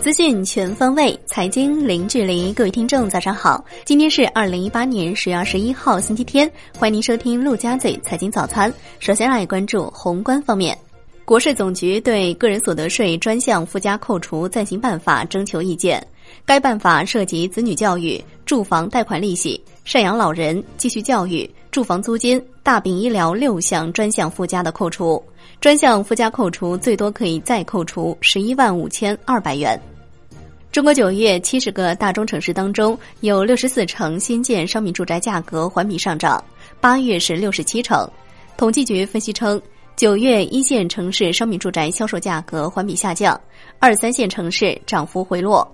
资讯全方位，财经零距离。各位听众，早上好！今天是二零一八年十月二十一号，星期天。欢迎您收听陆家嘴财经早餐。首先来关注宏观方面，国税总局对个人所得税专项附加扣除暂行办法征求意见。该办法涉及子女教育、住房贷款利息、赡养老人、继续教育、住房租金、大病医疗六项专项附加的扣除。专项附加扣除最多可以再扣除十一万五千二百元。中国九月七十个大中城市当中，有六十四城新建商品住宅价格环比上涨，八月是六十七城。统计局分析称，九月一线城市商品住宅销售价格环比下降，二三线城市涨幅回落。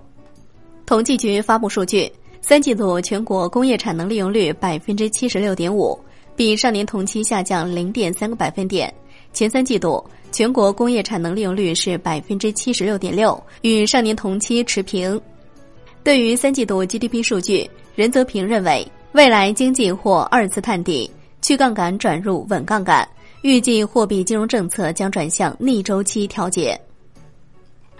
统计局发布数据，三季度全国工业产能利用率百分之七十六点五，比上年同期下降零点三个百分点。前三季度。全国工业产能利用率是百分之七十六点六，与上年同期持平。对于三季度 GDP 数据，任泽平认为，未来经济或二次探底，去杠杆转入稳杠杆，预计货币金融政策将转向逆周期调节。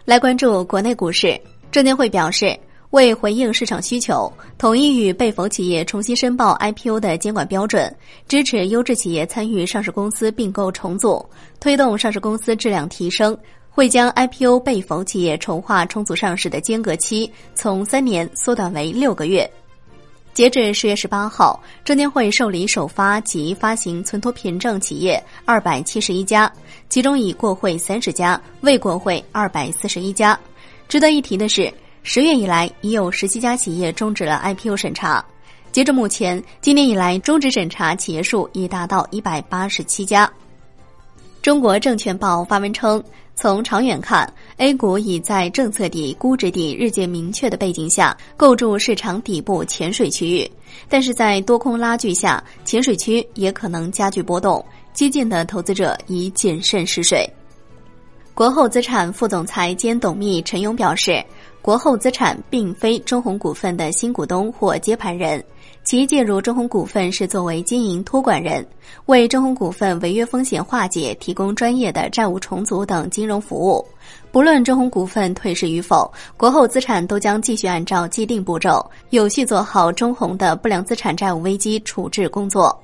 来关注国内股市，证监会表示。为回应市场需求，统一与被否企业重新申报 IPO 的监管标准，支持优质企业参与上市公司并购重组，推动上市公司质量提升。会将 IPO 被否企业筹划重组上市的间隔期从三年缩短为六个月。截至十月十八号，证监会受理首发及发行存托凭证企业二百七十一家，其中已过会三十家，未过会二百四十一家。值得一提的是。十月以来，已有十七家企业终止了 IPO 审查。截至目前，今年以来终止审查企业数已达到一百八十七家。中国证券报发文称，从长远看，A 股已在政策底、估值底日渐明确的背景下，构筑市场底部潜水区域。但是在多空拉锯下，潜水区也可能加剧波动，激进的投资者宜谨慎试水。国后资产副总裁兼董秘陈勇表示。国后资产并非中弘股份的新股东或接盘人，其介入中弘股份是作为经营托管人，为中弘股份违约风险化解提供专业的债务重组等金融服务。不论中弘股份退市与否，国后资产都将继续按照既定步骤，有序做好中弘的不良资产债务危机处置工作。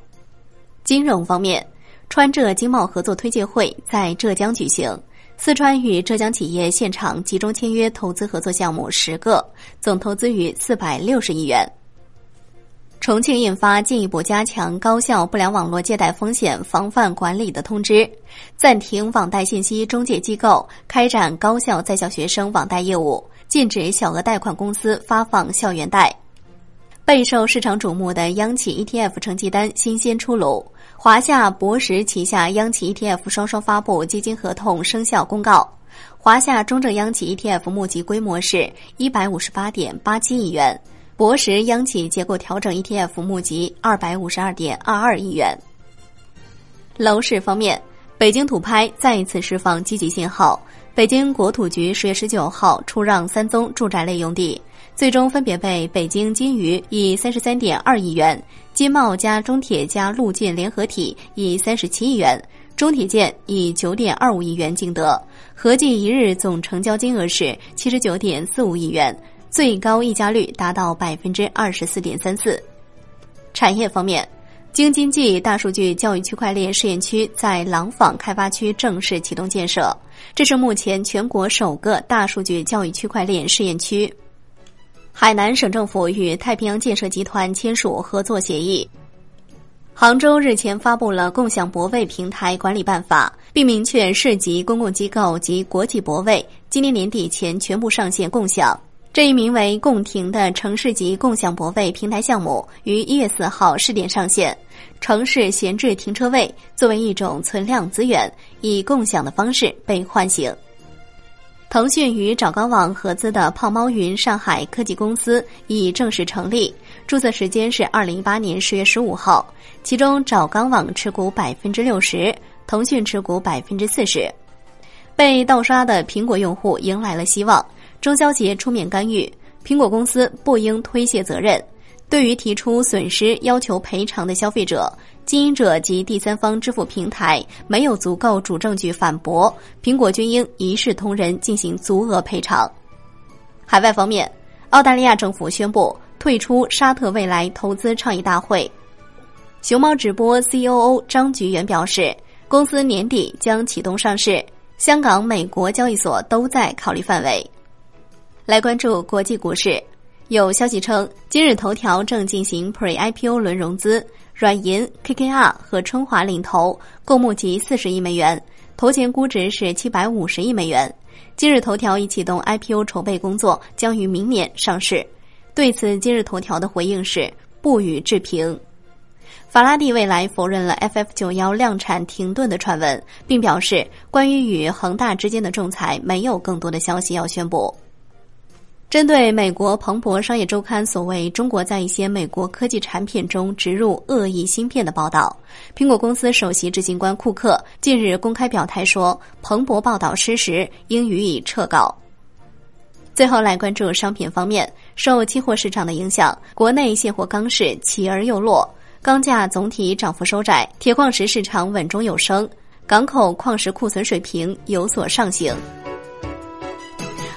金融方面，川浙经贸合作推介会在浙江举行。四川与浙江企业现场集中签约投资合作项目十个，总投资逾四百六十亿元。重庆印发进一步加强高校不良网络借贷风险防范管理的通知，暂停网贷信息中介机构开展高校在校学生网贷业务，禁止小额贷款公司发放校园贷。备受市场瞩目的央企 ETF 成绩单新鲜出炉。华夏博时旗下央企 ETF 双双发布基金合同生效公告。华夏中证央企 ETF 募集规模是一百五十八点八七亿元，博时央企结构调整 ETF 募集二百五十二点二二亿元。楼市方面，北京土拍再一次释放积极信号。北京国土局十月十九号出让三宗住宅类用地，最终分别被北京金隅以三十三点二亿元。金茂加中铁加陆建联合体以三十七亿元，中铁建以九点二五亿元竞得，合计一日总成交金额是七十九点四五亿元，最高溢价率达到百分之二十四点三四。产业方面，京津冀大数据教育区块链试验区在廊坊开发区正式启动建设，这是目前全国首个大数据教育区块链试验区。海南省政府与太平洋建设集团签署合作协议。杭州日前发布了《共享泊位平台管理办法》，并明确市级公共机构及国际泊位今年年底前全部上线共享。这一名为“共停”的城市级共享泊位平台项目于一月四号试点上线。城市闲置停车位作为一种存量资源，以共享的方式被唤醒。腾讯与找钢网合资的胖猫云上海科技公司已正式成立，注册时间是二零一八年十月十五号。其中找钢网持股百分之六十，腾讯持股百分之四十。被盗刷的苹果用户迎来了希望，中消协出面干预，苹果公司不应推卸责任。对于提出损失要求赔偿的消费者，经营者及第三方支付平台没有足够主证据反驳，苹果均应一视同仁进行足额赔偿。海外方面，澳大利亚政府宣布退出沙特未来投资倡议大会。熊猫直播 C.O.O 张菊元表示，公司年底将启动上市，香港、美国交易所都在考虑范围。来关注国际股市，有消息称，今日头条正进行 Pre-IPO 轮融资，软银、KKR 和春华领投，共募集四十亿美元，投前估值是七百五十亿美元。今日头条已启动 IPO 筹备工作，将于明年上市。对此，今日头条的回应是不予置评。法拉第未来否认了 FF 九幺量产停顿的传闻，并表示关于与恒大之间的仲裁没有更多的消息要宣布。针对美国彭博商业周刊所谓中国在一些美国科技产品中植入恶意芯片的报道，苹果公司首席执行官库克近日公开表态说，彭博报道失实，应予以撤稿。最后来关注商品方面，受期货市场的影响，国内现货钢市起而又落。钢价总体涨幅收窄，铁矿石市场稳中有升，港口矿石库存水平有所上行。